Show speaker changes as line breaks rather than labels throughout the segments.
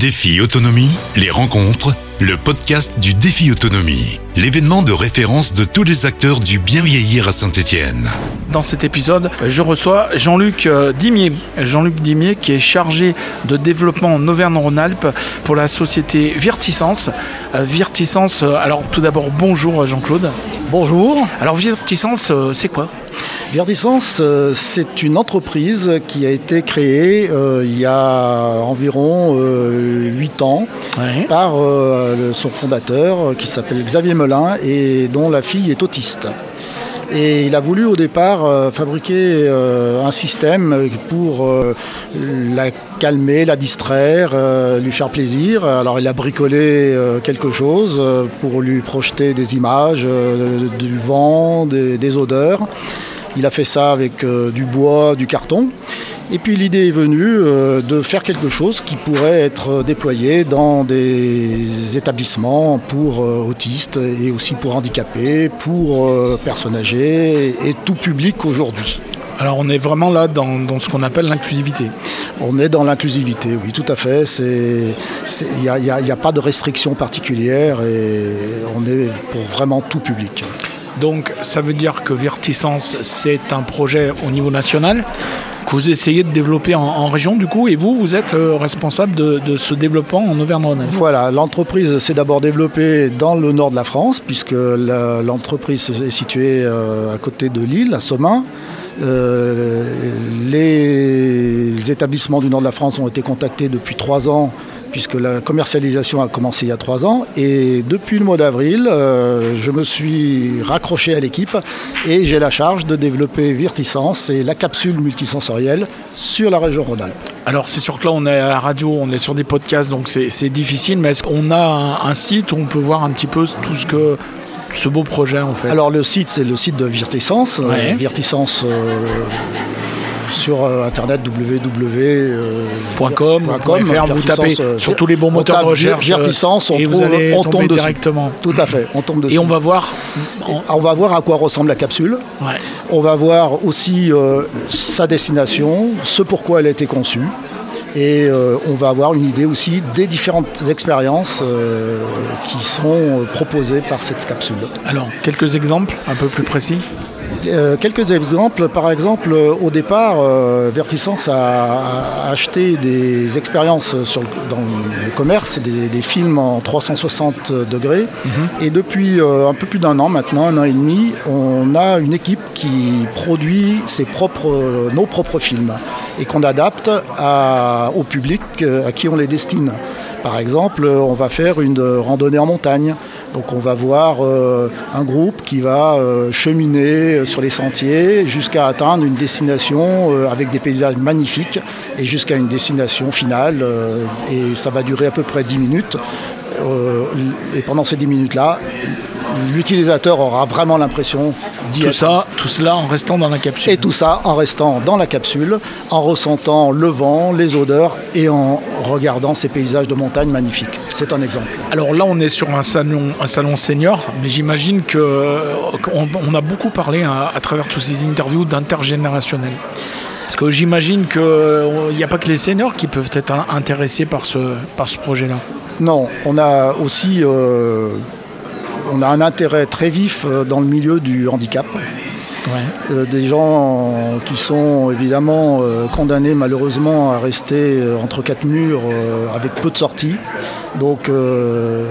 Défi Autonomie, les rencontres, le podcast du Défi Autonomie, l'événement de référence de tous les acteurs du bien vieillir à Saint-Étienne.
Dans cet épisode, je reçois Jean-Luc euh, Dimier. Jean-Luc Dimier qui est chargé de développement en Auvergne-Rhône-Alpes pour la société Virticence. Euh, Virticence, euh, alors tout d'abord bonjour Jean-Claude.
Bonjour.
Alors Virticence, c'est quoi?
Verdicence, euh, c'est une entreprise qui a été créée euh, il y a environ euh, 8 ans par euh, son fondateur qui s'appelle Xavier Melin et dont la fille est autiste. Et il a voulu au départ euh, fabriquer euh, un système pour euh, la calmer, la distraire, lui faire plaisir. Alors il a bricolé quelque chose pour lui projeter des images, du vent, des, des odeurs. Il a fait ça avec euh, du bois, du carton. Et puis l'idée est venue euh, de faire quelque chose qui pourrait être déployé dans des établissements pour euh, autistes et aussi pour handicapés, pour euh, personnes âgées et tout public aujourd'hui.
Alors on est vraiment là dans, dans ce qu'on appelle l'inclusivité.
On est dans l'inclusivité, oui, tout à fait. Il n'y a, a- pas de restrictions particulières et on est pour vraiment tout public.
Donc ça veut dire que Virticence, c'est un projet au niveau national que vous essayez de développer en, région du coup et vous, vous êtes euh, responsable de, ce développement en Auvergne-Rhône-Alpes.
Voilà, l'entreprise s'est d'abord développée dans le nord de la France, puisque l'entreprise est située euh, à côté de Lille, à Somain. Euh, les établissements du nord de la France ont été contactés depuis trois ans, puisque la commercialisation a commencé il y a trois ans. Et depuis le mois d'avril, euh, je me suis raccroché à l'équipe et j'ai la charge de développer Virticence et la capsule multisensorielle sur la région Rhône-Alpes.
Alors c'est sûr que là on est à la radio, on est sur des podcasts, donc c'est difficile, mais est-ce qu'on a un, un site où on peut voir un petit peu tout ce que ce beau projet en fait?
Alors le site, c'est le site de Virticence. euh,
Ouais.
Euh, sur euh, internet www.
Point .com, point .fr, vous tapez sur tous les bons moteurs de recherche,
on,
et vous allez
on tombe dessus.
directement.
Tout à fait, on tombe dessus.
Et on va voir.
On va voir à quoi ressemble la capsule. On va voir aussi euh, sa destination, ce pourquoi elle a été conçue. Et euh, on va avoir une idée aussi des différentes expériences euh, qui sont euh, proposées par cette capsule.
Alors quelques exemples un peu plus précis?
Euh, quelques exemples, par exemple, euh, au départ, euh, Verticence a, a acheté des expériences sur le- dans le commerce, des, des films en 360 degrés. Et depuis euh, un peu plus d'un an maintenant, un an et demi, on a une équipe qui produit ses propres, nos propres films et qu'on adapte à- au public à qui on les destine. Par exemple, on va faire une randonnée en montagne. Donc on va voir euh, un groupe qui va euh, cheminer euh, sur les sentiers jusqu'à atteindre une destination euh, avec des paysages magnifiques et jusqu'à une destination finale. et ça va durer à peu près 10 minutes. Et pendant ces 10 minutes-là, l'utilisateur aura vraiment l'impression d'y
Tout
être.
ça, tout cela en restant dans la capsule.
Et tout ça en restant dans la capsule, en ressentant le vent, les odeurs et en regardant ces paysages de montagne magnifiques. C'est un exemple.
Alors là, on est sur un salon, un salon senior, mais j'imagine que qu'on on a beaucoup parlé à, à travers toutes ces interviews d'intergénérationnel. Parce que j'imagine qu'il n'y a pas que les seniors qui peuvent être in- intéressés par ce, par ce projet-là.
Non, on a aussi euh, on a un intérêt très vif euh, dans le milieu du handicap.
Ouais.
Euh, des gens qui sont évidemment euh, condamnés malheureusement à rester euh, entre quatre murs euh, avec peu de sorties. Donc euh,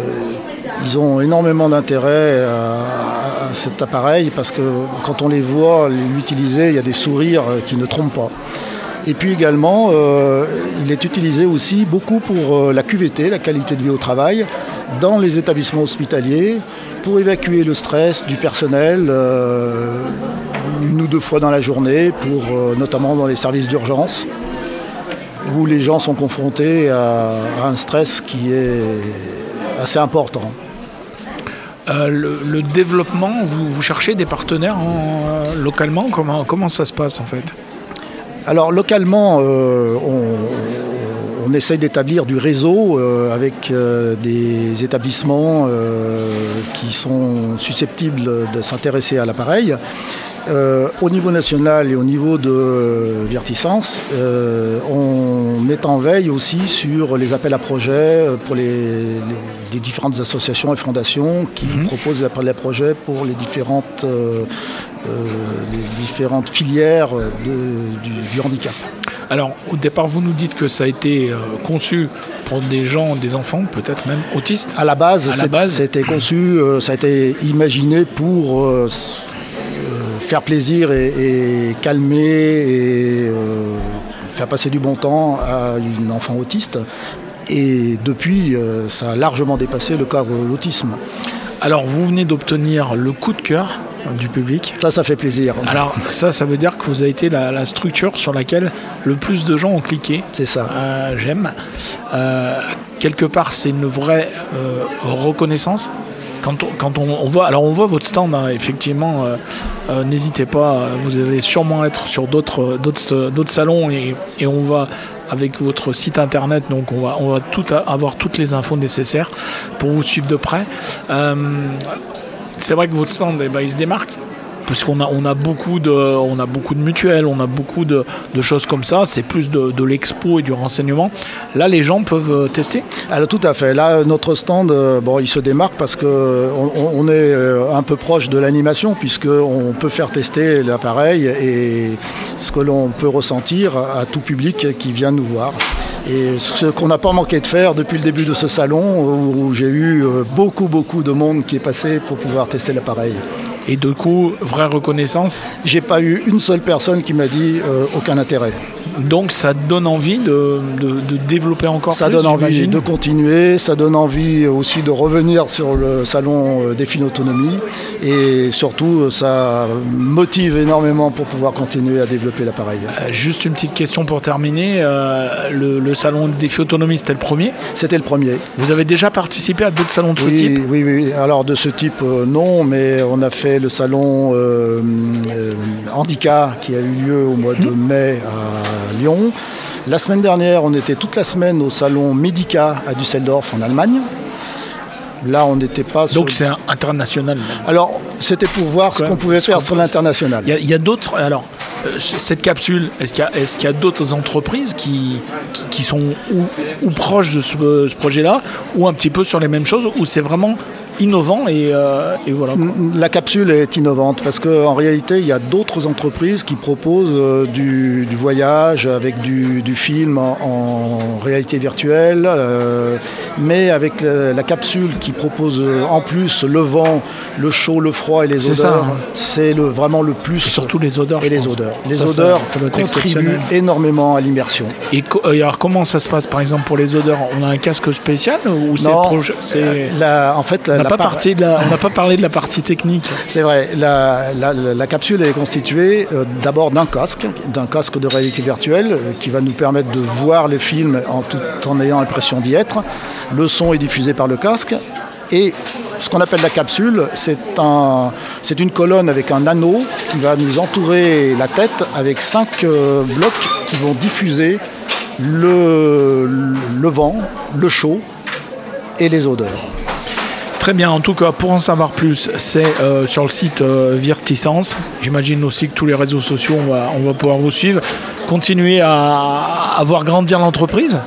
ils ont énormément d'intérêt à, cet appareil parce que quand on les voit l'utiliser, il y a des sourires euh, qui ne trompent pas. Et puis également, euh, il est utilisé aussi beaucoup pour la QVT, la qualité de vie au travail, dans les établissements hospitaliers, pour évacuer le stress du personnel une ou deux fois dans la journée, pour, notamment dans les services d'urgence, où les gens sont confrontés à, à un stress qui est assez important.
Euh, le, le développement, vous, vous cherchez des partenaires en- euh, localement comment, comment ça se passe en fait
Alors localement, euh, on, on essaye d'établir du réseau avec des établissements qui sont susceptibles de s'intéresser à l'appareil. Euh, au niveau national et au niveau de Verticence, euh, on est en veille aussi sur les appels à projets pour les, différentes associations et fondations qui mhm. proposent des appels à projets pour les différentes, les différentes filières du handicap.
Alors, au départ, vous nous dites que ça a été euh, conçu pour des gens, des enfants, peut-être même autistes.
À la base, c'était conçu, euh, ça a été imaginé pour euh, faire plaisir et, calmer et faire passer du bon temps à une enfant autiste. Et depuis, ça a largement dépassé le cadre de l'autisme.
Alors, vous venez d'obtenir le coup de cœur du public.
Ça, ça fait plaisir.
Alors ça, ça veut dire que vous avez été la, structure sur laquelle le plus de gens ont cliqué.
C'est ça.
Euh, j'aime. Euh, quelque part, c'est une vraie euh, reconnaissance. Quand, on, quand on, voit, alors on voit votre stand, hein, effectivement, n'hésitez pas, vous allez sûrement être sur d'autres, d'autres, salons et, et on va avec votre site internet. Donc on va, on va tout avoir toutes les infos nécessaires pour vous suivre de près c'est vrai que votre stand, eh ben, il se démarque parce qu'on a, beaucoup de, mutuelles, on a beaucoup de, choses comme ça. C'est plus de, l'expo et du renseignement. Là, les gens peuvent euh, tester
Alors, Tout à fait. Là, notre stand, euh, bon, il se démarque parce qu'on on est euh, un peu proche de l'animation, puisqu'on peut faire tester l'appareil et ce que l'on peut ressentir à tout public qui vient nous voir. Et ce qu'on n'a pas manqué de faire depuis le début de ce salon, où j'ai eu beaucoup, beaucoup de monde qui est passé pour pouvoir tester l'appareil.
Et du coup, vraie reconnaissance
J'ai pas eu une seule personne qui m'a dit euh, aucun intérêt.
Donc ça donne envie de, développer encore
ça
plus
Ça donne envie de continuer, ça donne envie aussi de revenir sur le salon euh, Défi d'autonomie et surtout euh, ça motive énormément pour pouvoir continuer à développer l'appareil.
juste une petite question pour terminer. le, salon Défi Autonomie, c'était le premier?
C'était le premier.
Vous avez déjà participé à d'autres salons de ce type?
Oui, oui. Alors de ce type, non, mais on a fait le salon euh, euh, Handicap qui a eu lieu au mois de mhm. mai à Lyon. La semaine dernière, on était toute la semaine au salon Medica à Düsseldorf en Allemagne. Là, on n'était pas.
Donc c'est international.
Alors, c'était pour voir ce qu'on pouvait faire sur l'international.
Il y a, d'autres. Alors, euh, cette capsule, est-ce qu'il y a, d'autres entreprises qui, qui, sont ou, proches de ce, ce projet-là, ou un petit peu sur les mêmes choses, ou c'est vraiment innovant euh, et, voilà.
La capsule est innovante parce qu'en réalité, il y a d'autres entreprises qui proposent euh, du, voyage avec du, film en, réalité virtuelle, euh, mais avec la, capsule qui propose en plus le vent, le chaud, le froid et les odeurs, hein. c'est le, vraiment le plus. Et
surtout les odeurs.
Et les odeurs. Les odeurs contribuent énormément à l'immersion.
Et alors comment ça se passe par exemple pour les odeurs? On a un casque spécial ou c'est
en fait la,
on n'a pas parlé de la partie technique.
C'est vrai. La, capsule est constituée euh, d'abord d'un casque, d'un casque de réalité virtuelle euh, qui va nous permettre de voir les films en tout en ayant l'impression d'y être. Le son est diffusé par le casque et ce qu'on appelle la capsule, c'est un, une colonne avec un anneau qui va nous entourer la tête avec cinq euh, blocs qui vont diffuser le, vent, le chaud et les odeurs.
Très bien, en tout cas, pour en savoir plus, c'est euh, sur le site euh. J'imagine aussi que tous les réseaux sociaux, on va, pouvoir vous suivre. Continuer à, à voir grandir l'entreprise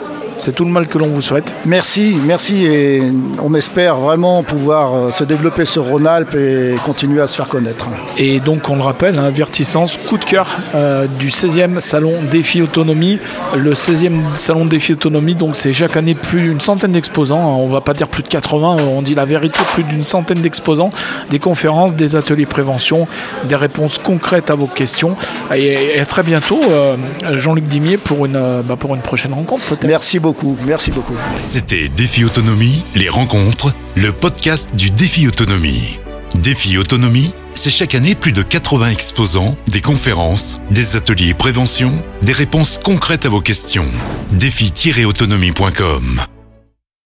c'est tout le mal que l'on vous souhaite.
Merci, merci et on espère vraiment pouvoir euh, se développer sur Rhône-Alpes et continuer à se faire connaître.
Et donc on le rappelle, hein, Verticence, coup de cœur euh, du 16e salon Défi Autonomie. Le 16e salon Défi Autonomie, donc c'est chaque année plus d'une centaine d'exposants. Hein. On va pas dire plus de 80, on dit la vérité, plus d'une centaine d'exposants, des conférences, des ateliers prévention, des réponses concrètes à vos questions. Et, à très bientôt, euh, Jean-Luc Dimier, pour une, bah, pour une prochaine rencontre peut-être.
Merci merci beaucoup.
C'était Défi Autonomie, les rencontres, le podcast du Défi Autonomie. Défi Autonomie, c'est chaque année plus de 80 exposants, des conférences, des ateliers prévention, des réponses concrètes à vos questions. Défi-autonomie.com